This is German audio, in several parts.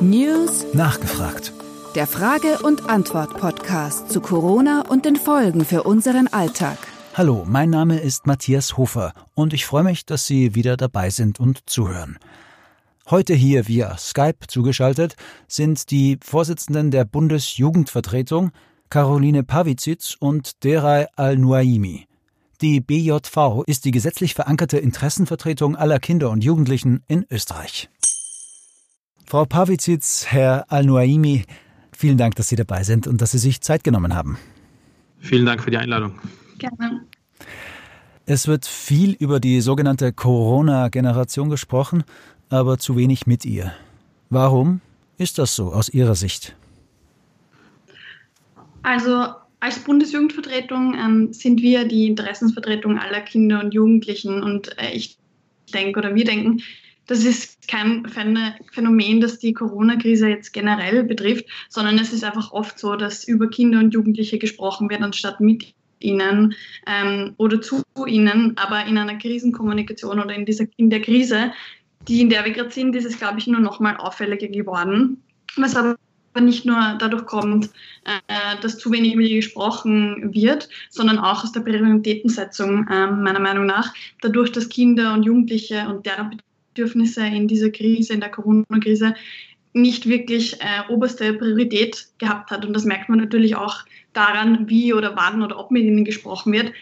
News Nachgefragt. Der Frage- und Antwort-Podcast zu Corona und den Folgen für unseren Alltag. Hallo, mein Name ist Matthias Hofer und ich freue mich, dass Sie wieder dabei sind und zuhören. Heute hier via Skype zugeschaltet sind die Vorsitzenden der Bundesjugendvertretung Caroline Pavicic und Deray Al-Nuaimi. Die BJV ist die gesetzlich verankerte Interessenvertretung aller Kinder und Jugendlichen in Österreich. Frau Pavicic, Herr Al-Nuaimi, vielen Dank, dass Sie dabei sind und dass Sie sich Zeit genommen haben. Vielen Dank für die Einladung. Gerne. Es wird viel über die sogenannte Corona-Generation gesprochen, aber zu wenig mit ihr. Warum ist das so aus Ihrer Sicht? Also als Bundesjugendvertretung ähm, sind wir die Interessensvertretung aller Kinder und Jugendlichen und äh, ich denke oder wir denken, das ist kein Phänomen, das die Corona-Krise jetzt generell betrifft, sondern es ist einfach oft so, dass über Kinder und Jugendliche gesprochen wird, anstatt mit ihnen ähm, oder zu ihnen. Aber in einer Krisenkommunikation oder in, dieser, in der Krise, die in der wir gerade sind, ist es, glaube ich, nur noch mal auffälliger geworden. Was aber nicht nur dadurch kommt, äh, dass zu wenig über die gesprochen wird, sondern auch aus der Prioritätensetzung äh, meiner Meinung nach. Dadurch, dass Kinder und Jugendliche und deren Bedürfnisse in dieser Krise, in der Corona-Krise, nicht wirklich äh, oberste Priorität gehabt hat. Und das merkt man natürlich auch daran, wie oder wann oder ob mit ihnen gesprochen wird.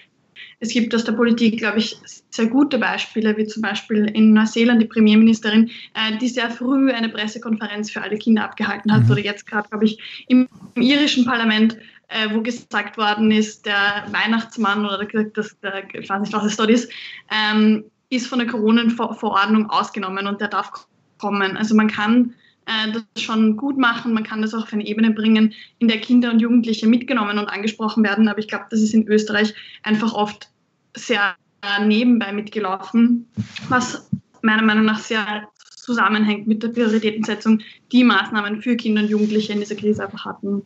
Es gibt aus der Politik, glaube ich, sehr gute Beispiele, wie zum Beispiel in Neuseeland die Premierministerin, äh, die sehr früh eine Pressekonferenz für alle Kinder abgehalten hat. Mhm. Oder jetzt gerade, glaube ich, im, im, irischen Parlament, äh, wo gesagt worden ist, der Weihnachtsmann oder das, der, ich weiß nicht, was es dort ist, ähm, ist von der Corona-Verordnung ausgenommen und der darf kommen. Also man kann äh, das schon gut machen, man kann das auch auf eine Ebene bringen, in der Kinder und Jugendliche mitgenommen und angesprochen werden. Aber ich glaube, das ist in Österreich einfach oft sehr nebenbei mitgelaufen, was meiner Meinung nach sehr zusammenhängt mit der Prioritätensetzung, die Maßnahmen für Kinder und Jugendliche in dieser Krise einfach hatten.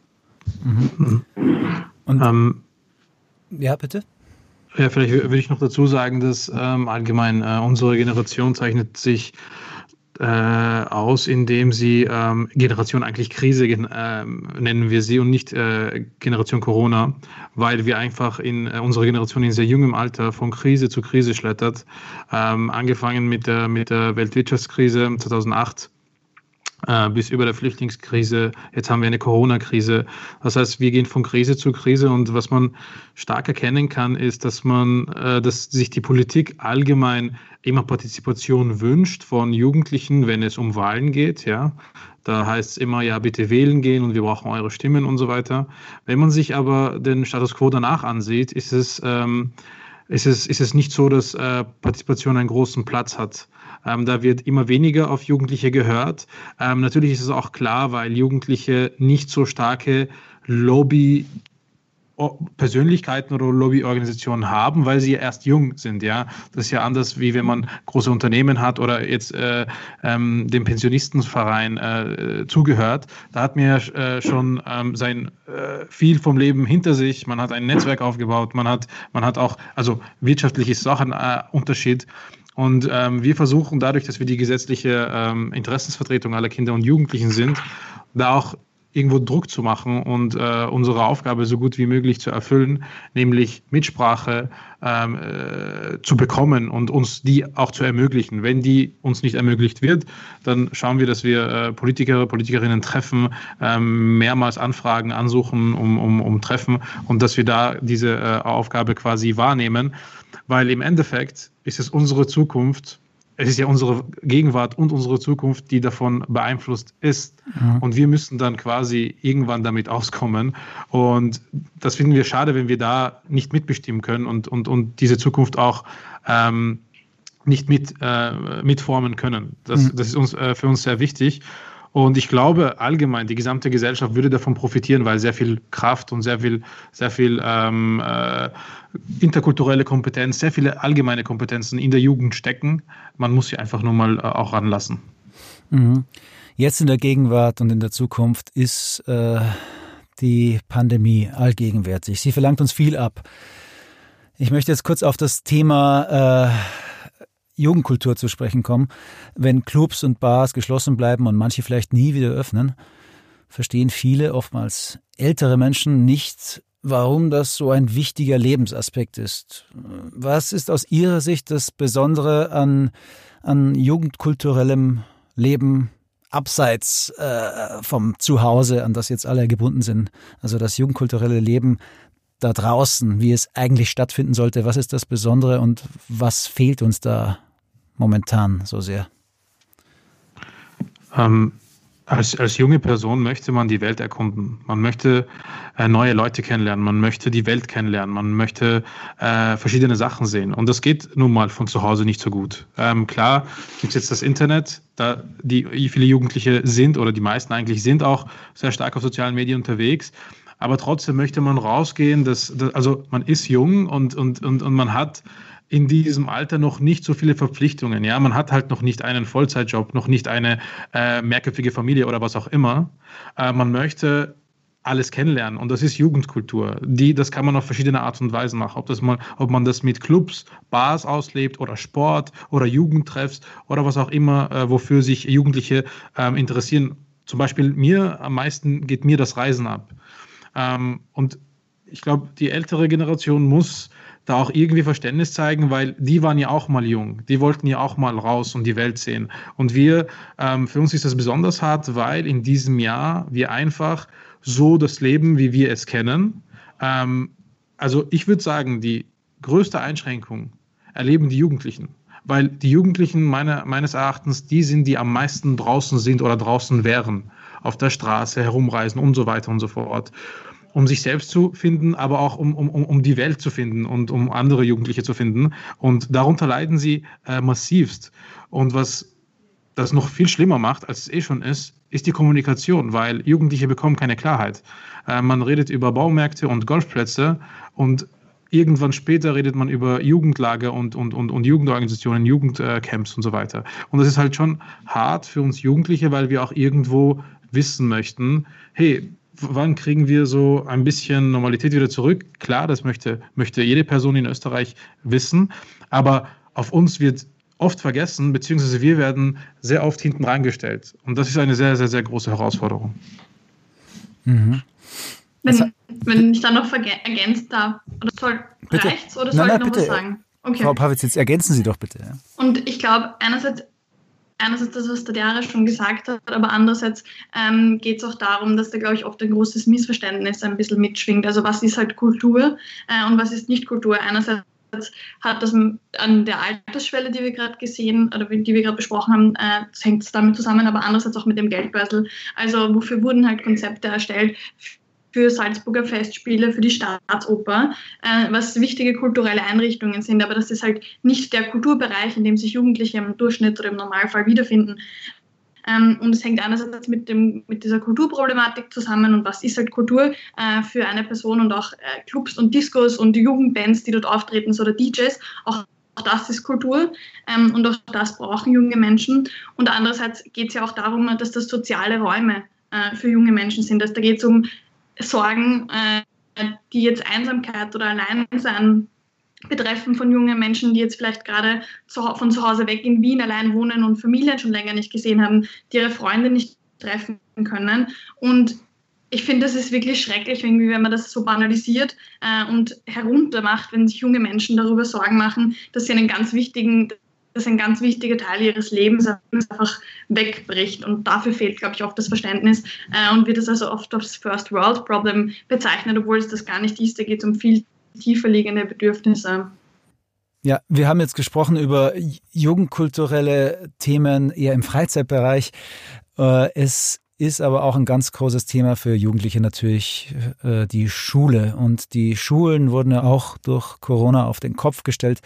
Mhm. Und, ähm, ja, bitte? Ja, vielleicht würde ich noch dazu sagen, dass ähm, allgemein äh, unsere Generation zeichnet sich äh, aus, indem sie ähm, Generation eigentlich Krise äh, nennen wir sie und nicht äh, Generation Corona, weil wir einfach in äh, unserer Generation in sehr jungem Alter von Krise zu Krise schlittert. Ähm, angefangen mit der, mit der Weltwirtschaftskrise 2008 äh, bis über der Flüchtlingskrise. Jetzt haben wir eine Corona-Krise. Das heißt, wir gehen von Krise zu Krise und was man stark erkennen kann, ist, dass man, äh, dass sich die Politik allgemein immer Partizipation wünscht von Jugendlichen, wenn es um Wahlen geht, ja. Da heißt es immer, ja, bitte wählen gehen und wir brauchen eure Stimmen und so weiter. Wenn man sich aber den Status quo danach ansieht, ist es, ähm, ist es, ist es nicht so, dass äh, Partizipation einen großen Platz hat. Ähm, da wird immer weniger auf Jugendliche gehört. Ähm, natürlich ist es auch klar, weil Jugendliche nicht so starke Lobby Persönlichkeiten oder Lobbyorganisationen haben, weil sie erst jung sind. Ja, das ist ja anders, wie wenn man große Unternehmen hat oder jetzt äh, ähm, dem Pensionistenverein äh, zugehört. Da hat man ja äh, schon ähm, sein äh, viel vom Leben hinter sich. Man hat ein Netzwerk aufgebaut. Man hat, man hat auch, also wirtschaftlich ist auch ein äh, Unterschied. Und ähm, wir versuchen dadurch, dass wir die gesetzliche ähm, Interessensvertretung aller Kinder und Jugendlichen sind, da auch irgendwo Druck zu machen und äh, unsere Aufgabe so gut wie möglich zu erfüllen, nämlich Mitsprache ähm, äh, zu bekommen und uns die auch zu ermöglichen. Wenn die uns nicht ermöglicht wird, dann schauen wir, dass wir äh, Politiker, Politikerinnen treffen, ähm, mehrmals anfragen, ansuchen, um, um, um treffen und dass wir da diese äh, Aufgabe quasi wahrnehmen weil im Endeffekt ist es unsere Zukunft, es ist ja unsere Gegenwart und unsere Zukunft, die davon beeinflusst ist. Mhm. Und wir müssen dann quasi irgendwann damit auskommen. Und das finden wir schade, wenn wir da nicht mitbestimmen können und, und, und diese Zukunft auch ähm, nicht mit, äh, mitformen können. Das, mhm. das ist uns, äh, für uns sehr wichtig. Und ich glaube, allgemein, die gesamte Gesellschaft würde davon profitieren, weil sehr viel Kraft und sehr viel, sehr viel ähm, äh, interkulturelle Kompetenz, sehr viele allgemeine Kompetenzen in der Jugend stecken. Man muss sie einfach nur mal äh, auch ranlassen. Mhm. Jetzt in der Gegenwart und in der Zukunft ist äh, die Pandemie allgegenwärtig. Sie verlangt uns viel ab. Ich möchte jetzt kurz auf das Thema äh, Jugendkultur zu sprechen kommen. Wenn Clubs und Bars geschlossen bleiben und manche vielleicht nie wieder öffnen, verstehen viele, oftmals ältere Menschen, nicht, warum das so ein wichtiger Lebensaspekt ist. Was ist aus Ihrer Sicht das Besondere an, an jugendkulturellem Leben abseits äh, vom Zuhause, an das jetzt alle gebunden sind? Also das jugendkulturelle Leben da draußen, wie es eigentlich stattfinden sollte. Was ist das Besondere und was fehlt uns da momentan so sehr? Ähm, als, als junge Person möchte man die Welt erkunden. Man möchte äh, neue Leute kennenlernen. Man möchte die Welt kennenlernen. Man möchte äh, verschiedene Sachen sehen. Und das geht nun mal von zu Hause nicht so gut. Ähm, klar gibt es jetzt das Internet, da die viele Jugendliche sind oder die meisten eigentlich sind auch sehr stark auf sozialen Medien unterwegs aber trotzdem möchte man rausgehen, dass, dass also man ist jung und, und, und, und man hat in diesem Alter noch nicht so viele Verpflichtungen. Ja, man hat halt noch nicht einen Vollzeitjob, noch nicht eine äh, mehrköpfige Familie oder was auch immer. Äh, man möchte alles kennenlernen und das ist Jugendkultur. Die, das kann man auf verschiedene Art und Weise machen. Ob, das mal, ob man das mit Clubs, Bars auslebt oder Sport oder Jugendtreffs oder was auch immer, äh, wofür sich Jugendliche ähm, interessieren. Zum Beispiel mir am meisten geht mir das Reisen ab. Ähm, und ich glaube, die ältere Generation muss da auch irgendwie Verständnis zeigen, weil die waren ja auch mal jung, die wollten ja auch mal raus und die Welt sehen. Und wir, ähm, für uns ist das besonders hart, weil in diesem Jahr wir einfach so das Leben, wie wir es kennen, ähm, also ich würde sagen, die größte Einschränkung erleben die Jugendlichen. Weil die Jugendlichen meine, meines Erachtens die sind, die am meisten draußen sind oder draußen wären, auf der Straße herumreisen und so weiter und so fort um sich selbst zu finden, aber auch um, um, um die Welt zu finden und um andere Jugendliche zu finden. Und darunter leiden sie äh, massivst. Und was das noch viel schlimmer macht, als es eh schon ist, ist die Kommunikation, weil Jugendliche bekommen keine Klarheit. Äh, man redet über Baumärkte und Golfplätze und irgendwann später redet man über Jugendlager und, und, und, und Jugendorganisationen, Jugendcamps und so weiter. Und das ist halt schon hart für uns Jugendliche, weil wir auch irgendwo wissen möchten, hey, wann kriegen wir so ein bisschen Normalität wieder zurück? Klar, das möchte, möchte jede Person in Österreich wissen, aber auf uns wird oft vergessen, beziehungsweise wir werden sehr oft hinten reingestellt. Und das ist eine sehr, sehr, sehr große Herausforderung. Mhm. Wenn, wenn ich dann noch ergänzt darf, oder soll bitte. reicht's oder soll nein, nein, ich noch bitte. was sagen? Okay. Frau Pawitz, jetzt ergänzen Sie doch bitte. Und ich glaube, einerseits einerseits das, was der Jahre schon gesagt hat, aber andererseits ähm, geht es auch darum, dass da, glaube ich, oft ein großes Missverständnis ein bisschen mitschwingt. Also was ist halt Kultur äh, und was ist nicht Kultur? Einerseits hat das an der Altersschwelle, die wir gerade gesehen oder die wir gerade besprochen haben, äh, hängt es damit zusammen, aber andererseits auch mit dem Geldbörsel. Also wofür wurden halt Konzepte erstellt? Für Salzburger Festspiele, für die Staatsoper, äh, was wichtige kulturelle Einrichtungen sind. Aber das ist halt nicht der Kulturbereich, in dem sich Jugendliche im Durchschnitt oder im Normalfall wiederfinden. Ähm, und es hängt einerseits mit, dem, mit dieser Kulturproblematik zusammen und was ist halt Kultur äh, für eine Person und auch äh, Clubs und Discos und Jugendbands, die dort auftreten, oder DJs, auch auch das ist Kultur ähm, und auch das brauchen junge Menschen. Und andererseits geht es ja auch darum, dass das soziale Räume äh, für junge Menschen sind. Dass da geht es um Sorgen, äh, die jetzt Einsamkeit oder Alleinsein betreffen von jungen Menschen, die jetzt vielleicht gerade von zu Hause weg in Wien allein wohnen und Familien schon länger nicht gesehen haben, die ihre Freunde nicht treffen können. Und ich finde, das ist wirklich schrecklich, irgendwie, wenn man das so banalisiert äh, und heruntermacht, wenn sich junge Menschen darüber Sorgen machen, dass sie einen ganz wichtigen, dass ein ganz wichtiger Teil ihres Lebens einfach wegbricht. Und dafür fehlt, glaube ich, oft das Verständnis äh, und wird es also oft als First World Problem bezeichnet, obwohl es das gar nicht ist. Da geht es um viel tiefer liegende Bedürfnisse. Ja, wir haben jetzt gesprochen über jugendkulturelle Themen eher im Freizeitbereich. Äh, es ist aber auch ein ganz großes Thema für Jugendliche natürlich äh, die Schule. Und die Schulen wurden ja auch durch Corona auf den Kopf gestellt.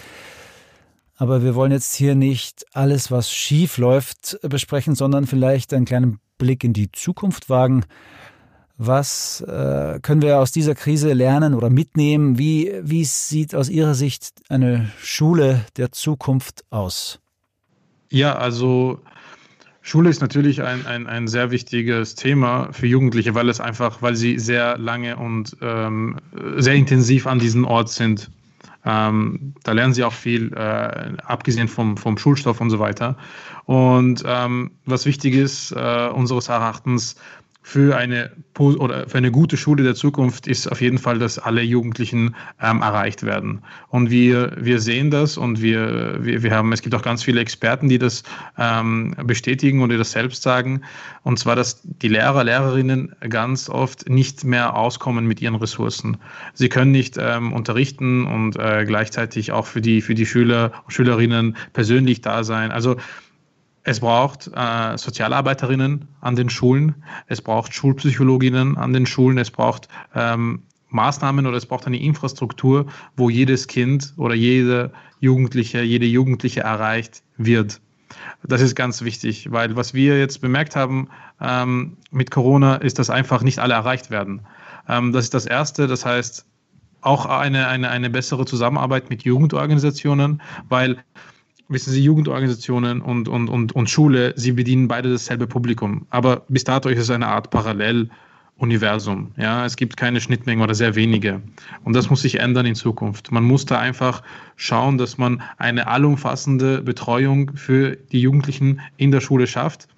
Aber wir wollen jetzt hier nicht alles, was schief läuft, besprechen, sondern vielleicht einen kleinen Blick in die Zukunft wagen. Was äh, können wir aus dieser Krise lernen oder mitnehmen? Wie, wie sieht aus Ihrer Sicht eine Schule der Zukunft aus? Ja, also Schule ist natürlich ein, ein, ein sehr wichtiges Thema für Jugendliche, weil es einfach, weil sie sehr lange und ähm, sehr intensiv an diesem Ort sind. Ähm, da lernen sie auch viel, äh, abgesehen vom, vom Schulstoff und so weiter. Und ähm, was wichtig ist, äh, unseres Erachtens, für eine oder für eine gute Schule der Zukunft ist auf jeden Fall, dass alle Jugendlichen ähm, erreicht werden. Und wir, wir sehen das und wir, wir, wir haben, es gibt auch ganz viele Experten, die das ähm, bestätigen die das selbst sagen. Und zwar, dass die Lehrer, Lehrerinnen ganz oft nicht mehr auskommen mit ihren Ressourcen. Sie können nicht ähm, unterrichten und äh, gleichzeitig auch für die, für die Schüler Schülerinnen persönlich da sein. Also es braucht äh, Sozialarbeiterinnen an den Schulen, es braucht Schulpsychologinnen an den Schulen, es braucht ähm, Maßnahmen oder es braucht eine Infrastruktur, wo jedes Kind oder jede Jugendliche, jede Jugendliche erreicht wird. Das ist ganz wichtig, weil was wir jetzt bemerkt haben ähm, mit Corona ist, dass einfach nicht alle erreicht werden. Ähm, das ist das Erste. Das heißt, auch eine, eine, eine bessere Zusammenarbeit mit Jugendorganisationen, weil wissen Sie, Jugendorganisationen und, und, und, und Schule, sie bedienen beide dasselbe Publikum. Aber bis dato ist es eine Art Paralleluniversum. Ja, es gibt keine Schnittmengen oder sehr wenige. Und das muss sich ändern in Zukunft. Man muss da einfach schauen, dass man eine allumfassende Betreuung für die Jugendlichen in der Schule schafft.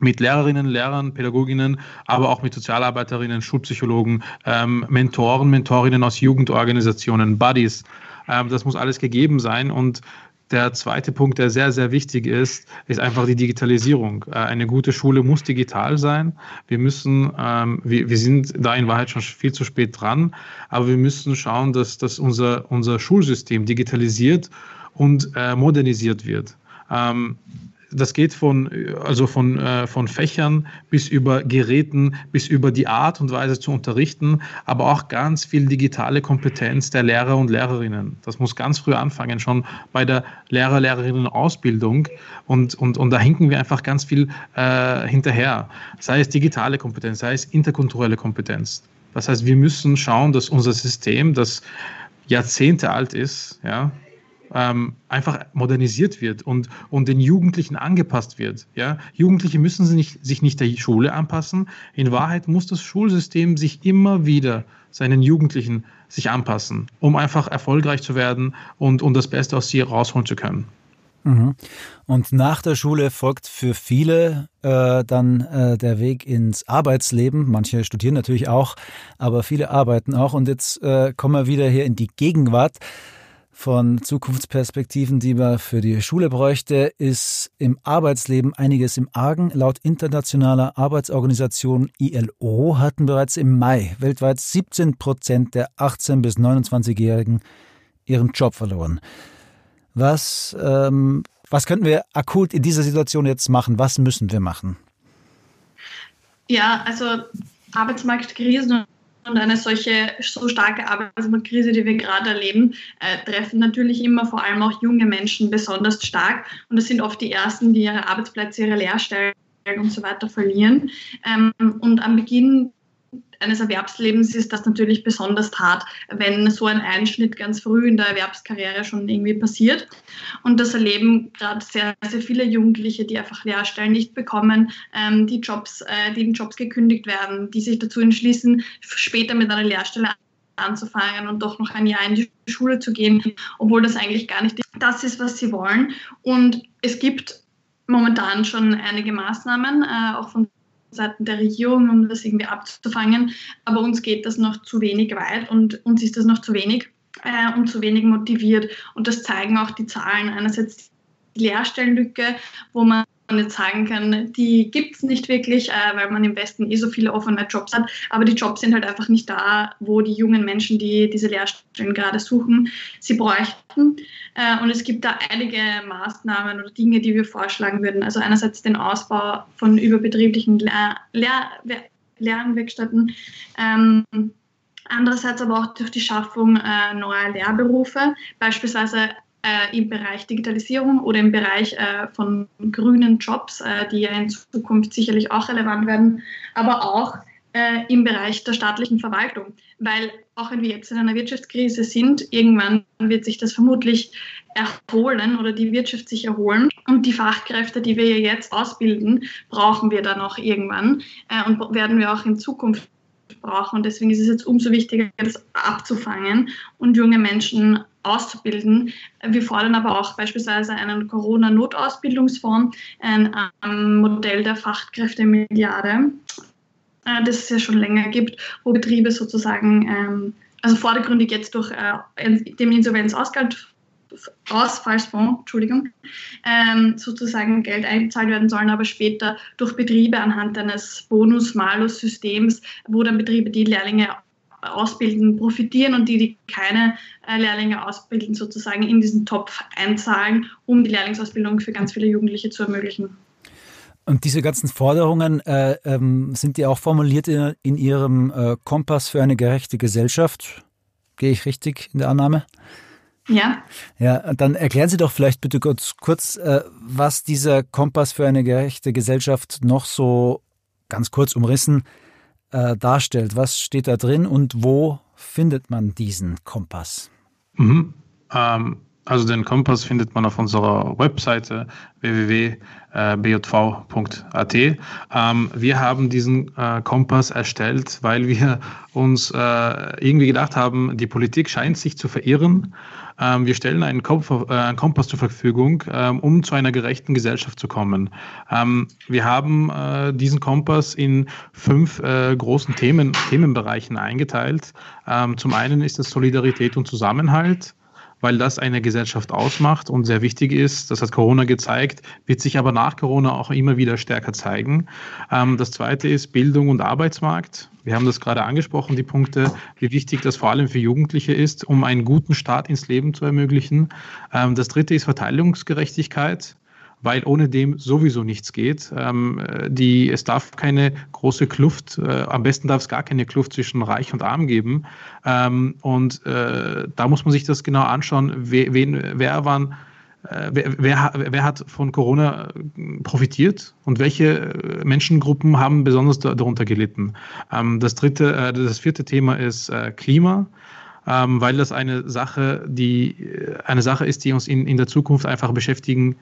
Mit Lehrerinnen, Lehrern, Pädagoginnen, aber auch mit Sozialarbeiterinnen, Schulpsychologen, ähm, Mentoren, Mentorinnen aus Jugendorganisationen, Buddies. Ähm, das muss alles gegeben sein. Und der zweite Punkt, der sehr, sehr wichtig ist, ist einfach die Digitalisierung. Äh, eine gute Schule muss digital sein. Wir müssen, ähm, wir, wir sind da in Wahrheit schon viel zu spät dran, aber wir müssen schauen, dass, dass unser, unser Schulsystem digitalisiert und äh, modernisiert wird. Ähm, das geht von, also von, äh, von Fächern bis über Geräten, bis über die Art und Weise zu unterrichten, aber auch ganz viel digitale Kompetenz der Lehrer und Lehrerinnen. Das muss ganz früh anfangen, schon bei der Lehrer-Lehrerinnen-Ausbildung. Und, und, und da hinken wir einfach ganz viel äh, hinterher. Sei es digitale Kompetenz, sei es interkulturelle Kompetenz. Das heißt, wir müssen schauen, dass unser System, das Jahrzehnte alt ist, ja, ähm, einfach modernisiert wird und, und den Jugendlichen angepasst wird. Ja? Jugendliche müssen sie nicht, sich nicht der Schule anpassen. In Wahrheit muss das Schulsystem sich immer wieder seinen Jugendlichen sich anpassen, um einfach erfolgreich zu werden und, und das Beste aus sie rausholen zu können. Mhm. Und nach der Schule folgt für viele äh, dann äh, der Weg ins Arbeitsleben. Manche studieren natürlich auch, aber viele arbeiten auch. Und jetzt äh, kommen wir wieder hier in die Gegenwart von Zukunftsperspektiven, die man für die Schule bräuchte, ist im Arbeitsleben einiges im Argen. Laut internationaler Arbeitsorganisation ILO hatten bereits im Mai weltweit 17 Prozent der 18- bis 29-Jährigen ihren Job verloren. Was, ähm, was könnten wir akut in dieser Situation jetzt machen? Was müssen wir machen? Ja, also Arbeitsmarktkrisen und eine solche so starke Arbeitsmarktkrise, die wir gerade erleben, äh, treffen natürlich immer vor allem auch junge Menschen besonders stark. Und das sind oft die ersten, die ihre Arbeitsplätze, ihre Lehrstellen und so weiter verlieren. Ähm, und am Beginn eines Erwerbslebens ist das natürlich besonders hart, wenn so ein Einschnitt ganz früh in der Erwerbskarriere schon irgendwie passiert. Und das erleben gerade sehr, sehr viele Jugendliche, die einfach Lehrstellen nicht bekommen, ähm, die Jobs, äh, die in Jobs gekündigt werden, die sich dazu entschließen, später mit einer Lehrstelle anzufangen und doch noch ein Jahr in die Schule zu gehen, obwohl das eigentlich gar nicht das ist, was sie wollen. Und es gibt momentan schon einige Maßnahmen, äh, auch von Seiten der Regierung, um das irgendwie abzufangen. Aber uns geht das noch zu wenig weit und uns ist das noch zu wenig äh, und zu wenig motiviert. Und das zeigen auch die Zahlen. Einerseits die Lehrstellenlücke, wo man jetzt sagen kann, die gibt es nicht wirklich, äh, weil man im Westen eh so viele offene Jobs hat. Aber die Jobs sind halt einfach nicht da, wo die jungen Menschen, die diese Lehrstellen gerade suchen, sie bräuchten. Äh, und es gibt da einige Maßnahmen oder Dinge, die wir vorschlagen würden. Also einerseits den Ausbau von überbetrieblichen Lehr Lehr Lernwerkstätten. Ähm, Andererseits aber auch durch die Schaffung äh, neuer Lehrberufe, beispielsweise äh, im Bereich Digitalisierung oder im Bereich äh, von grünen Jobs, äh, die ja in Zukunft sicherlich auch relevant werden, aber auch äh, im Bereich der staatlichen Verwaltung. Weil auch wenn wir jetzt in einer Wirtschaftskrise sind, irgendwann wird sich das vermutlich erholen oder die Wirtschaft sich erholen. Und die Fachkräfte, die wir jetzt ausbilden, brauchen wir dann auch irgendwann äh, und werden wir auch in Zukunft brauchen. Und deswegen ist es jetzt umso wichtiger, das abzufangen und junge Menschen auszubilden. Wir fordern aber auch beispielsweise einen Corona-Notausbildungsfonds, ein, Modell der Fachkräftemilliarde, äh, das es ja schon länger gibt, wo Betriebe sozusagen, ähm, also vordergründig jetzt durch äh, dem Ausfallsfonds, Entschuldigung, ähm, sozusagen Geld eingezahlt werden sollen, aber später durch Betriebe anhand eines Bonus-Malus-Systems, wo dann Betriebe die Lehrlinge ausbilden, profitieren und die, die keine äh, Lehrlinge ausbilden, sozusagen in diesen Topf einzahlen, um die Lehrlingsausbildung für ganz viele Jugendliche zu ermöglichen. Und diese ganzen Forderungen äh, ähm, sind die auch formuliert in, in Ihrem äh, Kompass für eine gerechte Gesellschaft? Gehe ich richtig in der Annahme? Ja. Ja, dann erklären Sie doch vielleicht bitte kurz, kurz äh, was dieser Kompass für eine gerechte Gesellschaft noch so ganz kurz umrissen äh, darstellt. Was steht da drin und wo findet man diesen Kompass? Mhm. Ähm, also den Kompass findet man auf unserer Webseite www.bjv.at. Ähm, wir haben diesen äh, Kompass erstellt, weil wir uns äh, irgendwie gedacht haben, die Politik scheint sich zu verirren ähm, wir stellen einen, Komp äh, einen, Kompass zur Verfügung, ähm, um zu einer gerechten Gesellschaft zu kommen. Ähm, wir haben äh, diesen Kompass in fünf äh, großen Themen, Themenbereichen eingeteilt. Ähm, zum einen ist es Solidarität und Zusammenhalt weil das eine Gesellschaft ausmacht und sehr wichtig ist. Das hat Corona gezeigt, wird sich aber nach Corona auch immer wieder stärker zeigen. Ähm, das zweite ist Bildung und Arbeitsmarkt. Wir haben das gerade angesprochen, die Punkte, wie wichtig das vor allem für Jugendliche ist, um einen guten Start ins Leben zu ermöglichen. Ähm, das dritte ist Verteilungsgerechtigkeit weil ohne dem sowieso nichts geht. Ähm, die, es darf keine große Kluft, äh, am besten darf es gar keine Kluft zwischen Reich und Arm geben. Ähm, und äh, da muss man sich das genau anschauen, wen, wer waren. Äh, wer, wer, wer, hat von Corona äh, profitiert und welche äh, Menschengruppen haben besonders darunter gelitten? Ähm, das dritte, das vierte Thema ist Klima. Ähm, weil das eine Sache, die eine Sache ist, die uns in, in der Zukunft einfach beschäftigen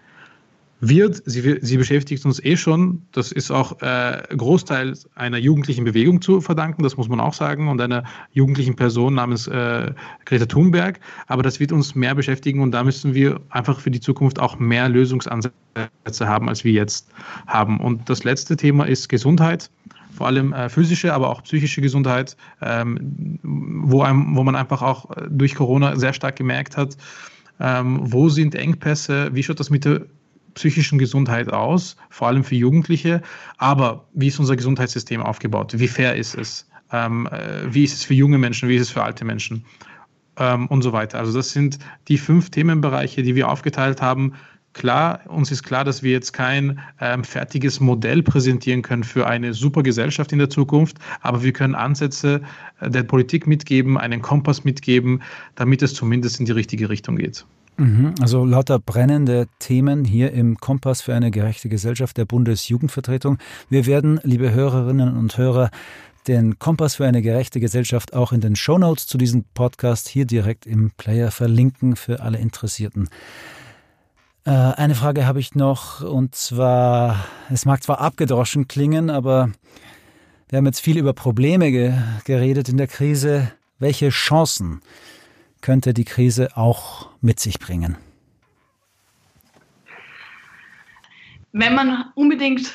wird. Sie, sie beschäftigt uns eh schon. Das ist auch äh, Großteil einer jugendlichen Bewegung zu verdanken, das muss man auch sagen, und einer jugendlichen Person namens äh, Greta Thunberg. Aber das wird uns mehr beschäftigen und da müssen wir einfach für die Zukunft auch mehr Lösungsansätze haben, als wir jetzt haben. Und das letzte Thema ist Gesundheit vor allem äh, physische, aber auch psychische Gesundheit, ähm, wo, einem, wo man einfach auch durch Corona sehr stark gemerkt hat, ähm, wo sind Engpässe, wie schaut das mit der psychischen Gesundheit aus, vor allem für Jugendliche. Aber wie ist unser Gesundheitssystem aufgebaut? Wie fair ist es? Ähm, äh, wie ist es für junge Menschen? Wie ist es für alte Menschen? Ähm, und so weiter. Also das sind die fünf Themenbereiche, die wir aufgeteilt haben. Klar, uns ist klar, dass wir jetzt kein ähm, fertiges Modell präsentieren können für eine super Gesellschaft in der Zukunft, aber wir können Ansätze äh, der Politik mitgeben, einen Kompass mitgeben, damit es zumindest in die richtige Richtung geht. Mhm, also lauter brennende Themen hier im Kompass für eine gerechte Gesellschaft der Bundesjugendvertretung. Wir werden, liebe Hörerinnen und Hörer, den Kompass für eine gerechte Gesellschaft auch in den Shownotes zu diesem Podcast hier direkt im Player verlinken für alle Interessierten. Äh, eine Frage habe ich noch und zwar, es mag zwar abgedroschen klingen, aber wir haben jetzt viel über Probleme ge geredet in der Krise. Welche Chancen könnte die Krise auch mit sich bringen? Wenn man unbedingt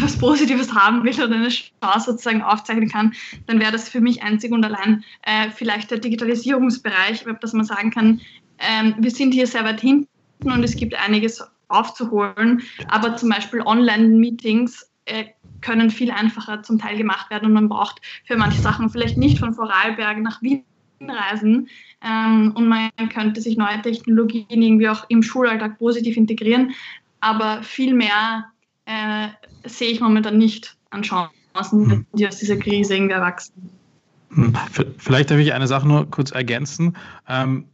was Positives haben will oder eine Chance sozusagen aufzeichnen kann, dann wäre das für mich einzig und allein äh, vielleicht der Digitalisierungsbereich, dass man sagen kann, ähm, wir sind hier sehr weit hinten und es gibt einiges aufzuholen, aber zum Beispiel Online-Meetings äh, können viel einfacher zum Teil gemacht werden und man braucht für manche Sachen vielleicht nicht von Vorarlberg nach Wien reisen ähm, und man könnte sich neue Technologien irgendwie auch im Schulalltag positiv integrieren. Aber viel mehr äh, sehe ich momentan nicht an Chancen, hm. die aus dieser Krise irgendwie erwachsen. Hm. Vielleicht darf ich eine Sache nur kurz ergänzen. Ähm,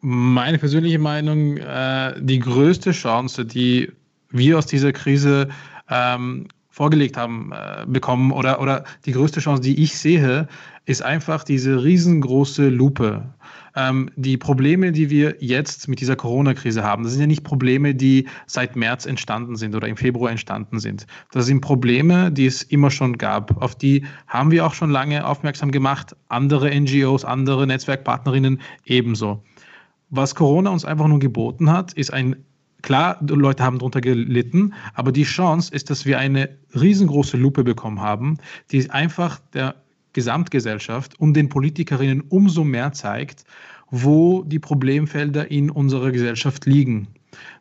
meine persönliche Meinung, äh, die größte Chance, die wir aus dieser Krise ähm, vorgelegt haben, äh, bekommen oder, oder die größte Chance, die ich sehe, ist einfach diese riesengroße Lupe. Ähm, die Probleme, die wir jetzt mit dieser Corona-Krise haben, das sind ja nicht Probleme, die seit März entstanden sind oder im Februar entstanden sind. Das sind Probleme, die es immer schon gab. Auf die haben wir auch schon lange aufmerksam gemacht. Andere NGOs, andere Netzwerkpartnerinnen ebenso. was Corona uns einfach nur geboten hat, ist ein Klar, Leute haben darunter gelitten, aber die Chance ist, dass wir eine riesengroße Lupe bekommen haben, die einfach der Gesamtgesellschaft und den Politikerinnen umso mehr zeigt, wo die Problemfelder in unserer Gesellschaft liegen.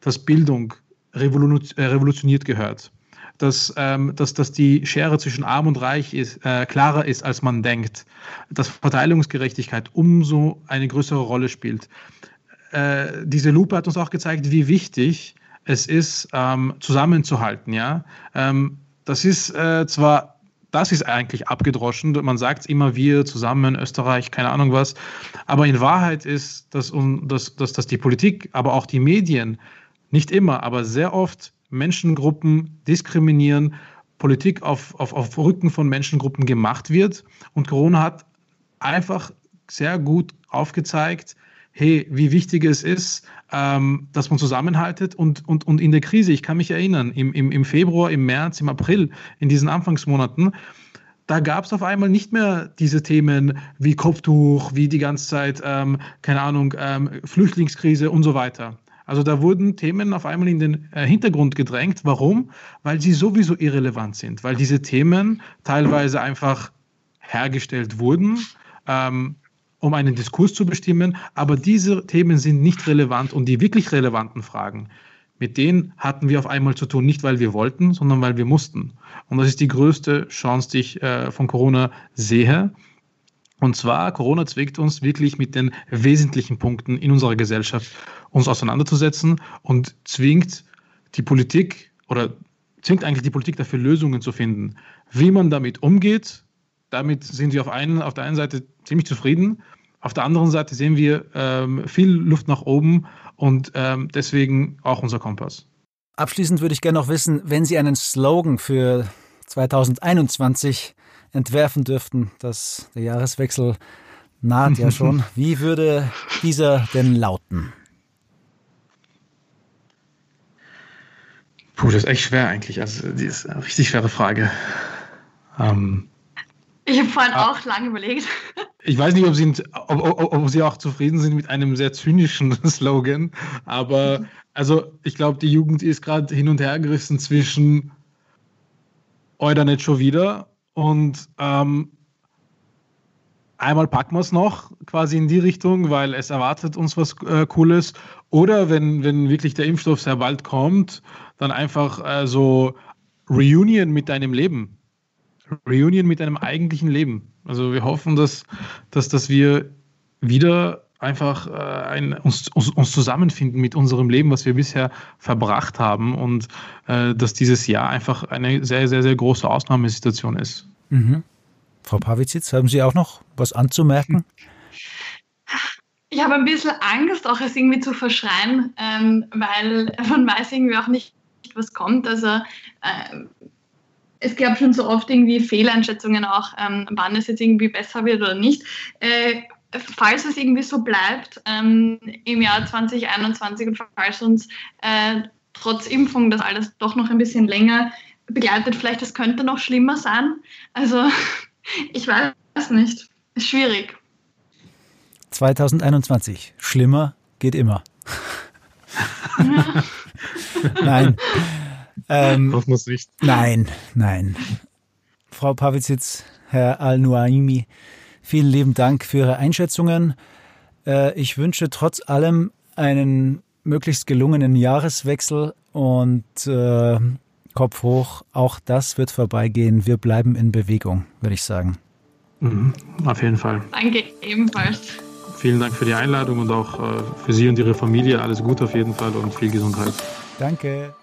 Dass Bildung äh, revolutioniert gehört. Dass, ähm, dass, dass die Schere zwischen Arm und Reich ist, äh, klarer ist, als man denkt. Dass Verteilungsgerechtigkeit umso eine größere Rolle spielt äh, diese Lupe hat uns auch gezeigt, wie wichtig es ist, ähm, zusammenzuhalten. Ja? Ähm, das ist äh, zwar, das ist eigentlich abgedroschen, man sagt immer wir zusammen, Österreich, keine Ahnung was, aber in Wahrheit ist, dass, dass, dass, dass die Politik, aber auch die Medien, nicht immer, aber sehr oft Menschengruppen diskriminieren, Politik auf, auf, auf Rücken von Menschengruppen gemacht wird. Und Corona hat einfach sehr gut aufgezeigt, hey, wie wichtig es ist, ähm, dass man zusammenhaltet und, und, und in der Krise, ich kann mich erinnern, im, im, im Februar, im März, im April, in diesen Anfangsmonaten, da gab es auf einmal nicht mehr diese Themen wie Kopftuch, wie die ganze Zeit, ähm, keine Ahnung, ähm, Flüchtlingskrise und so weiter. Also da wurden Themen auf einmal in den äh, Hintergrund gedrängt. Warum? Weil sie sowieso irrelevant sind, weil diese Themen teilweise einfach hergestellt wurden. Ähm, um einen Diskurs zu bestimmen, aber diese Themen sind nicht relevant und die wirklich relevanten Fragen, mit denen hatten wir auf einmal zu tun, nicht weil wir wollten, sondern weil wir mussten. Und das ist die größte Chance, die ich äh, von Corona sehe. Und zwar, Corona zwingt uns wirklich mit den wesentlichen Punkten in unserer Gesellschaft uns auseinanderzusetzen und zwingt die Politik oder zwingt eigentlich die Politik dafür, Lösungen zu finden. Wie man damit umgeht, damit sind wir auf, einen, auf der einen Seite ziemlich zufrieden. Auf der anderen Seite sehen wir ähm, viel Luft nach oben und ähm, deswegen auch unser Kompass. Abschließend würde ich gerne noch wissen, wenn Sie einen Slogan für 2021 entwerfen dürften, dass der Jahreswechsel naht ja schon, wie würde dieser denn lauten? Puh, das ist echt schwer eigentlich. Also, die ist eine richtig schwere Frage. Ähm, ich habe vorhin ah. auch lange überlegt. Ich weiß nicht, ob Sie, ob, ob, ob Sie auch zufrieden sind mit einem sehr zynischen Slogan, aber also ich glaube, die Jugend ist gerade hin und her gerissen zwischen oder nicht schon wieder und ähm, einmal packen wir es noch quasi in die Richtung, weil es erwartet uns was äh, Cooles. Oder wenn, wenn wirklich der Impfstoff sehr bald kommt, dann einfach äh, so Reunion mit deinem Leben. Reunion mit einem eigentlichen Leben. Also wir hoffen, dass, dass, dass wir wieder einfach äh, ein, uns, uns, uns, zusammenfinden mit unserem Leben, was wir bisher verbracht haben und äh, dass dieses Jahr einfach eine sehr, sehr, sehr große Ausnahmesituation ist. Mhm. Frau Pavizitz, haben Sie auch noch was anzumerken? Ich habe ein bisschen Angst, auch es irgendwie zu verschreien, ähm, weil man weiß irgendwie auch nicht, was kommt. Also äh, es gab schon so oft irgendwie Fehleinschätzungen auch, ähm, wann es jetzt irgendwie besser wird oder nicht. Äh, falls es irgendwie so bleibt ähm, im Jahr 2021 und falls uns äh, trotz Impfung das alles doch noch ein bisschen länger begleitet, vielleicht es könnte noch schlimmer sein. Also ich weiß nicht. Ist schwierig. 2021. Schlimmer geht immer. Nein. Ähm, Hoffen wir es nicht. Nein, nein. Frau Pavizitz, Herr Al-Nuaimi, vielen lieben Dank für Ihre Einschätzungen. Äh, ich wünsche trotz allem einen möglichst gelungenen Jahreswechsel und äh, Kopf hoch, auch das wird vorbeigehen. Wir bleiben in Bewegung, würde ich sagen. Mhm, auf jeden Fall. Danke, ebenfalls. Vielen Dank für die Einladung und auch äh, für Sie und Ihre Familie. Alles Gute auf jeden Fall und viel Gesundheit. Danke.